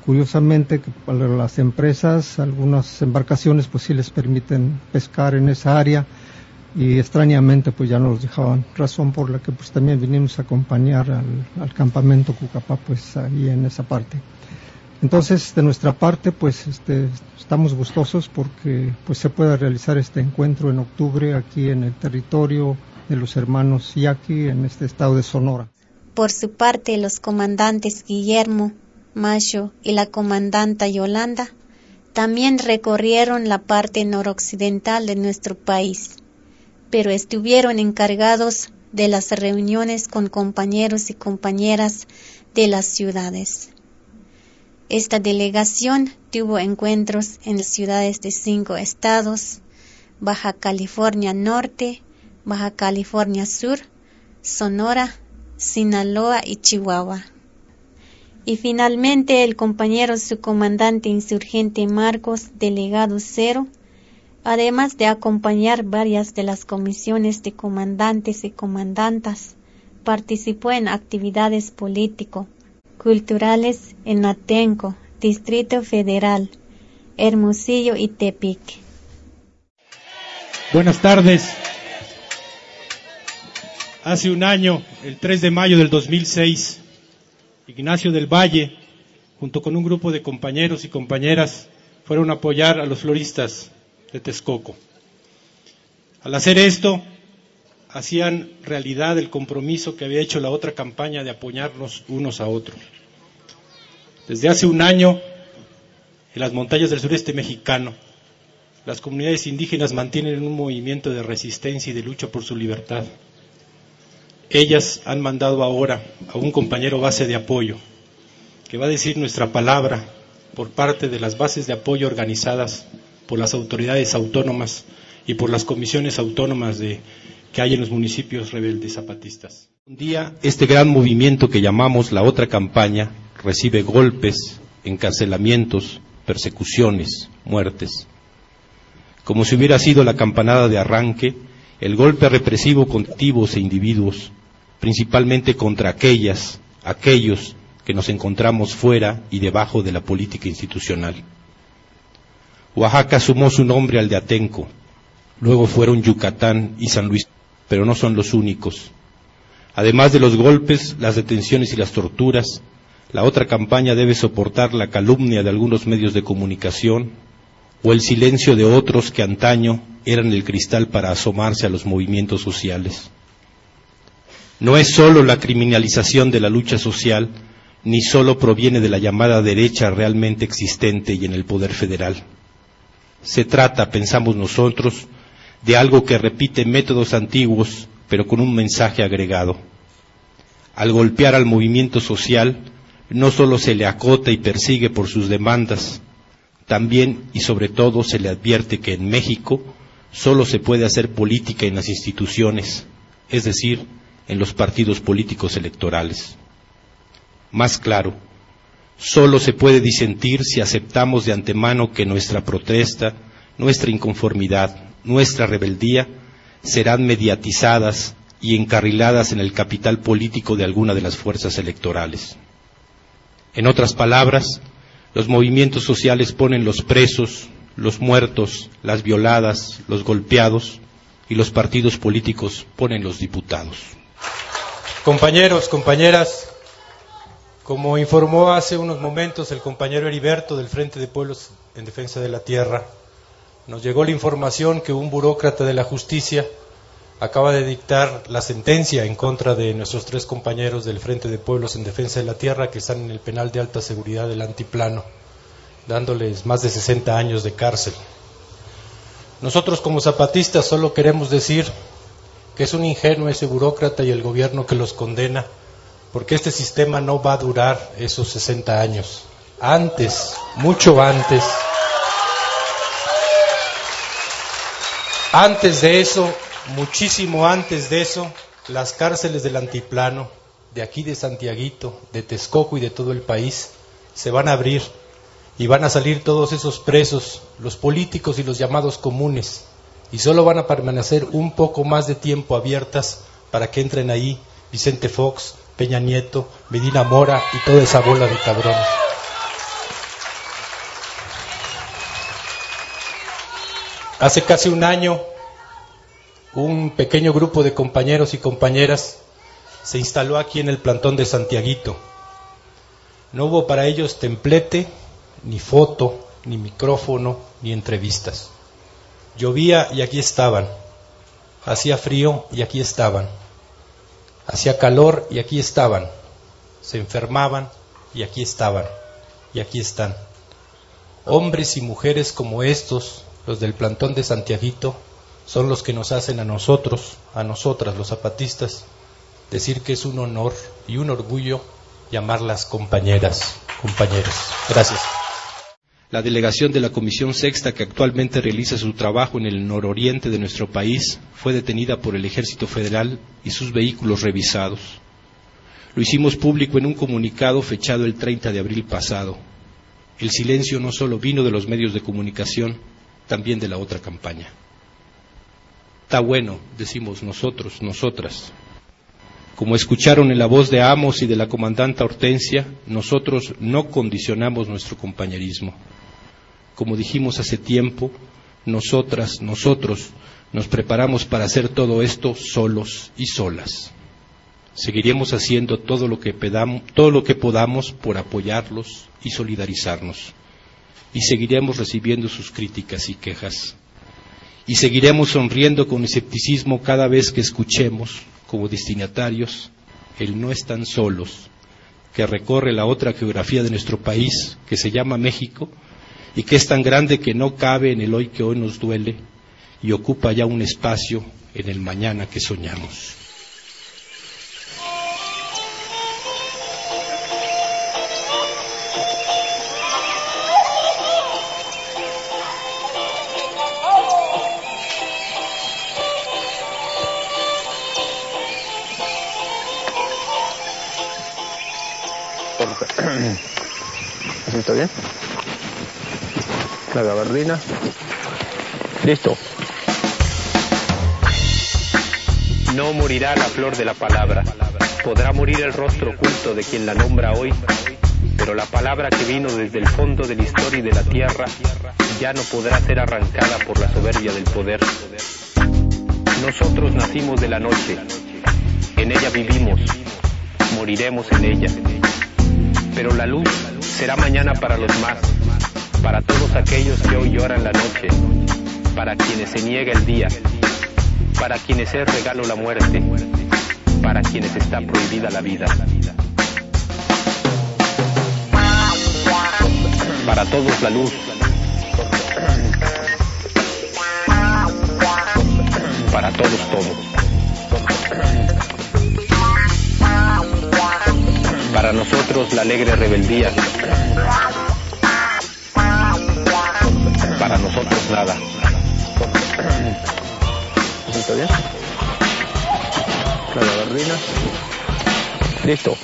curiosamente que para las empresas algunas embarcaciones pues sí les permiten pescar en esa área y extrañamente pues ya no los dejaban razón por la que pues también vinimos a acompañar al, al campamento Cucapá pues ahí en esa parte. Entonces, de nuestra parte, pues este, estamos gustosos porque pues se pueda realizar este encuentro en octubre aquí en el territorio de los hermanos Yaqui en este estado de Sonora. Por su parte, los comandantes Guillermo, Macho y la comandanta Yolanda también recorrieron la parte noroccidental de nuestro país, pero estuvieron encargados de las reuniones con compañeros y compañeras de las ciudades. Esta delegación tuvo encuentros en las ciudades de cinco estados, Baja California Norte, Baja California Sur, Sonora, Sinaloa y Chihuahua. Y finalmente el compañero subcomandante insurgente Marcos, delegado cero, además de acompañar varias de las comisiones de comandantes y comandantas, participó en actividades político, culturales en Atenco, Distrito Federal, Hermosillo y Tepic. Buenas tardes. Hace un año, el 3 de mayo del 2006, Ignacio del Valle, junto con un grupo de compañeros y compañeras, fueron a apoyar a los floristas de Texcoco. Al hacer esto, hacían realidad el compromiso que había hecho la otra campaña de apoyarnos unos a otros. Desde hace un año, en las montañas del sureste mexicano, las comunidades indígenas mantienen un movimiento de resistencia y de lucha por su libertad. Ellas han mandado ahora a un compañero base de apoyo, que va a decir nuestra palabra por parte de las bases de apoyo organizadas por las autoridades autónomas y por las comisiones autónomas de que hay en los municipios rebeldes zapatistas. Un día, este gran movimiento que llamamos la otra campaña recibe golpes, encarcelamientos, persecuciones, muertes. Como si hubiera sido la campanada de arranque, el golpe represivo contra activos e individuos, principalmente contra aquellas, aquellos que nos encontramos fuera y debajo de la política institucional. Oaxaca sumó su nombre al de Atenco, luego fueron Yucatán y San Luis pero no son los únicos. Además de los golpes, las detenciones y las torturas, la otra campaña debe soportar la calumnia de algunos medios de comunicación o el silencio de otros que antaño eran el cristal para asomarse a los movimientos sociales. No es sólo la criminalización de la lucha social, ni sólo proviene de la llamada derecha realmente existente y en el poder federal. Se trata, pensamos nosotros, de algo que repite métodos antiguos, pero con un mensaje agregado. Al golpear al movimiento social, no solo se le acota y persigue por sus demandas, también y sobre todo se le advierte que en México solo se puede hacer política en las instituciones, es decir, en los partidos políticos electorales. Más claro, solo se puede disentir si aceptamos de antemano que nuestra protesta, nuestra inconformidad, nuestra rebeldía serán mediatizadas y encarriladas en el capital político de alguna de las fuerzas electorales. En otras palabras, los movimientos sociales ponen los presos, los muertos, las violadas, los golpeados y los partidos políticos ponen los diputados. Compañeros, compañeras, como informó hace unos momentos el compañero Heriberto del Frente de Pueblos en Defensa de la Tierra, nos llegó la información que un burócrata de la justicia acaba de dictar la sentencia en contra de nuestros tres compañeros del Frente de Pueblos en Defensa de la Tierra que están en el penal de alta seguridad del Antiplano, dándoles más de 60 años de cárcel. Nosotros como zapatistas solo queremos decir que es un ingenuo ese burócrata y el gobierno que los condena, porque este sistema no va a durar esos 60 años. Antes, mucho antes, antes de eso, muchísimo antes de eso, las cárceles del antiplano, de aquí de Santiaguito, de Texcoco y de todo el país, se van a abrir y van a salir todos esos presos, los políticos y los llamados comunes, y solo van a permanecer un poco más de tiempo abiertas para que entren ahí Vicente Fox, Peña Nieto, Medina Mora y toda esa bola de cabrones. Hace casi un año un pequeño grupo de compañeros y compañeras se instaló aquí en el plantón de Santiaguito. No hubo para ellos templete, ni foto, ni micrófono, ni entrevistas. Llovía y aquí estaban. Hacía frío y aquí estaban. Hacía calor y aquí estaban. Se enfermaban y aquí estaban. Y aquí están. Hombres y mujeres como estos, los del plantón de Santiaguito, son los que nos hacen a nosotros, a nosotras, los zapatistas, decir que es un honor y un orgullo llamarlas compañeras, compañeros. Gracias. La delegación de la Comisión Sexta, que actualmente realiza su trabajo en el nororiente de nuestro país, fue detenida por el Ejército Federal y sus vehículos revisados. Lo hicimos público en un comunicado fechado el 30 de abril pasado. El silencio no solo vino de los medios de comunicación, también de la otra campaña. Está bueno, decimos nosotros, nosotras. Como escucharon en la voz de Amos y de la comandanta Hortensia, nosotros no condicionamos nuestro compañerismo. Como dijimos hace tiempo, nosotras, nosotros, nos preparamos para hacer todo esto solos y solas. Seguiremos haciendo todo lo que, pedamos, todo lo que podamos por apoyarlos y solidarizarnos. Y seguiremos recibiendo sus críticas y quejas y seguiremos sonriendo con escepticismo cada vez que escuchemos, como destinatarios, el no están solos, que recorre la otra geografía de nuestro país, que se llama México, y que es tan grande que no cabe en el hoy que hoy nos duele y ocupa ya un espacio en el mañana que soñamos. ¿Está bien? La gabardina. Listo. No morirá la flor de la palabra. Podrá morir el rostro oculto de quien la nombra hoy, pero la palabra que vino desde el fondo de la historia y de la tierra ya no podrá ser arrancada por la soberbia del poder. Nosotros nacimos de la noche, en ella vivimos, moriremos en ella pero la luz será mañana para los más, para todos aquellos que hoy lloran la noche, para quienes se niega el día, para quienes es regalo la muerte, para quienes está prohibida la vida. Para todos la luz, para todos todos. para nosotros la alegre rebeldía, nada. ¿Está bien? La gabardina. Listo.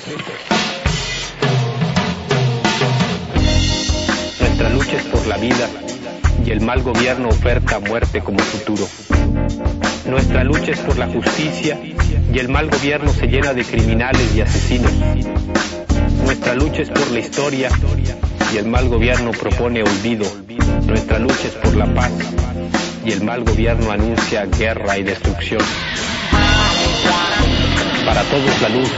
Nuestra lucha es por la vida y el mal gobierno oferta muerte como futuro. Nuestra lucha es por la justicia y el mal gobierno se llena de criminales y asesinos. Nuestra lucha es por la historia y el mal gobierno propone olvido. Nuestra lucha es por la paz y el mal gobierno anuncia guerra y destrucción. Para todos la luz.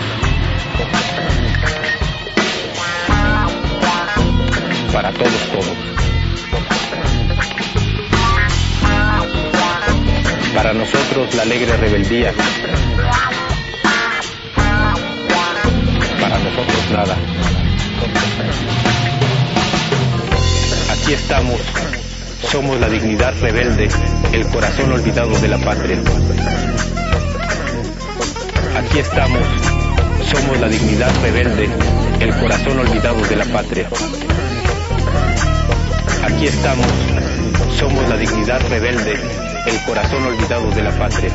Para todos todos. Para nosotros la alegre rebeldía. Para nosotros nada. Aquí estamos, somos la dignidad rebelde, el corazón olvidado de la patria. Aquí estamos, somos la dignidad rebelde, el corazón olvidado de la patria. Aquí estamos, somos la dignidad rebelde, el corazón olvidado de la patria.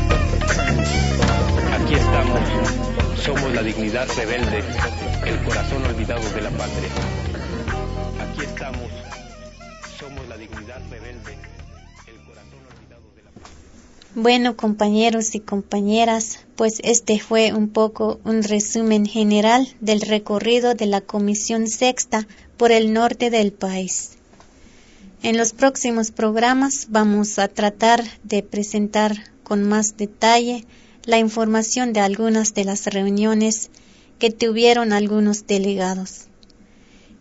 Aquí estamos, somos la dignidad rebelde, el corazón olvidado de la patria. Aquí estamos, somos la dignidad rebelde. Bueno, compañeros y compañeras, pues este fue un poco un resumen general del recorrido de la Comisión Sexta por el norte del país. En los próximos programas vamos a tratar de presentar con más detalle la información de algunas de las reuniones que tuvieron algunos delegados.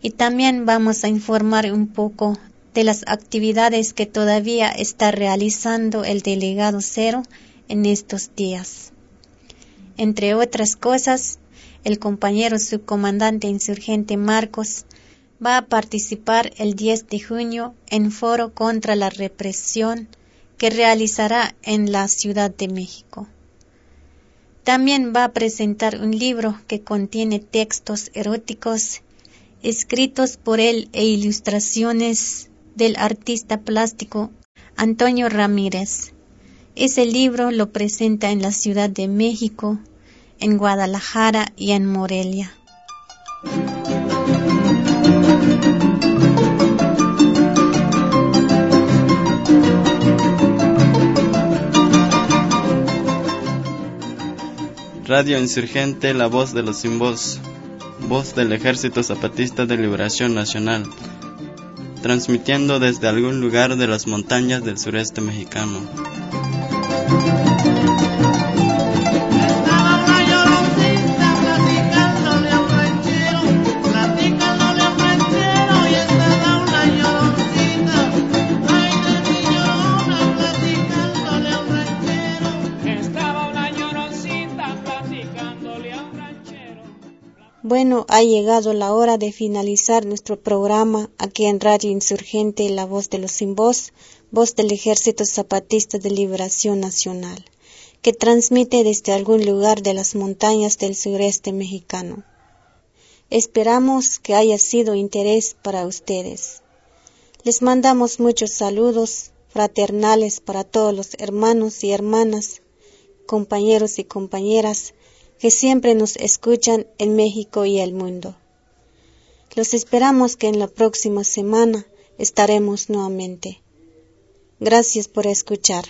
Y también vamos a informar un poco de las actividades que todavía está realizando el delegado cero en estos días. Entre otras cosas, el compañero subcomandante insurgente Marcos va a participar el 10 de junio en foro contra la represión que realizará en la Ciudad de México. También va a presentar un libro que contiene textos eróticos escritos por él e ilustraciones del artista plástico Antonio Ramírez. Ese libro lo presenta en la Ciudad de México, en Guadalajara y en Morelia. Radio Insurgente, la voz de los sin voz, voz del Ejército Zapatista de Liberación Nacional, transmitiendo desde algún lugar de las montañas del sureste mexicano. Bueno, ha llegado la hora de finalizar nuestro programa aquí en Radio Insurgente, La Voz de los Sin Voz, voz del Ejército Zapatista de Liberación Nacional, que transmite desde algún lugar de las montañas del sureste mexicano. Esperamos que haya sido interés para ustedes. Les mandamos muchos saludos fraternales para todos los hermanos y hermanas, compañeros y compañeras, que siempre nos escuchan en México y el mundo. Los esperamos que en la próxima semana estaremos nuevamente. Gracias por escuchar.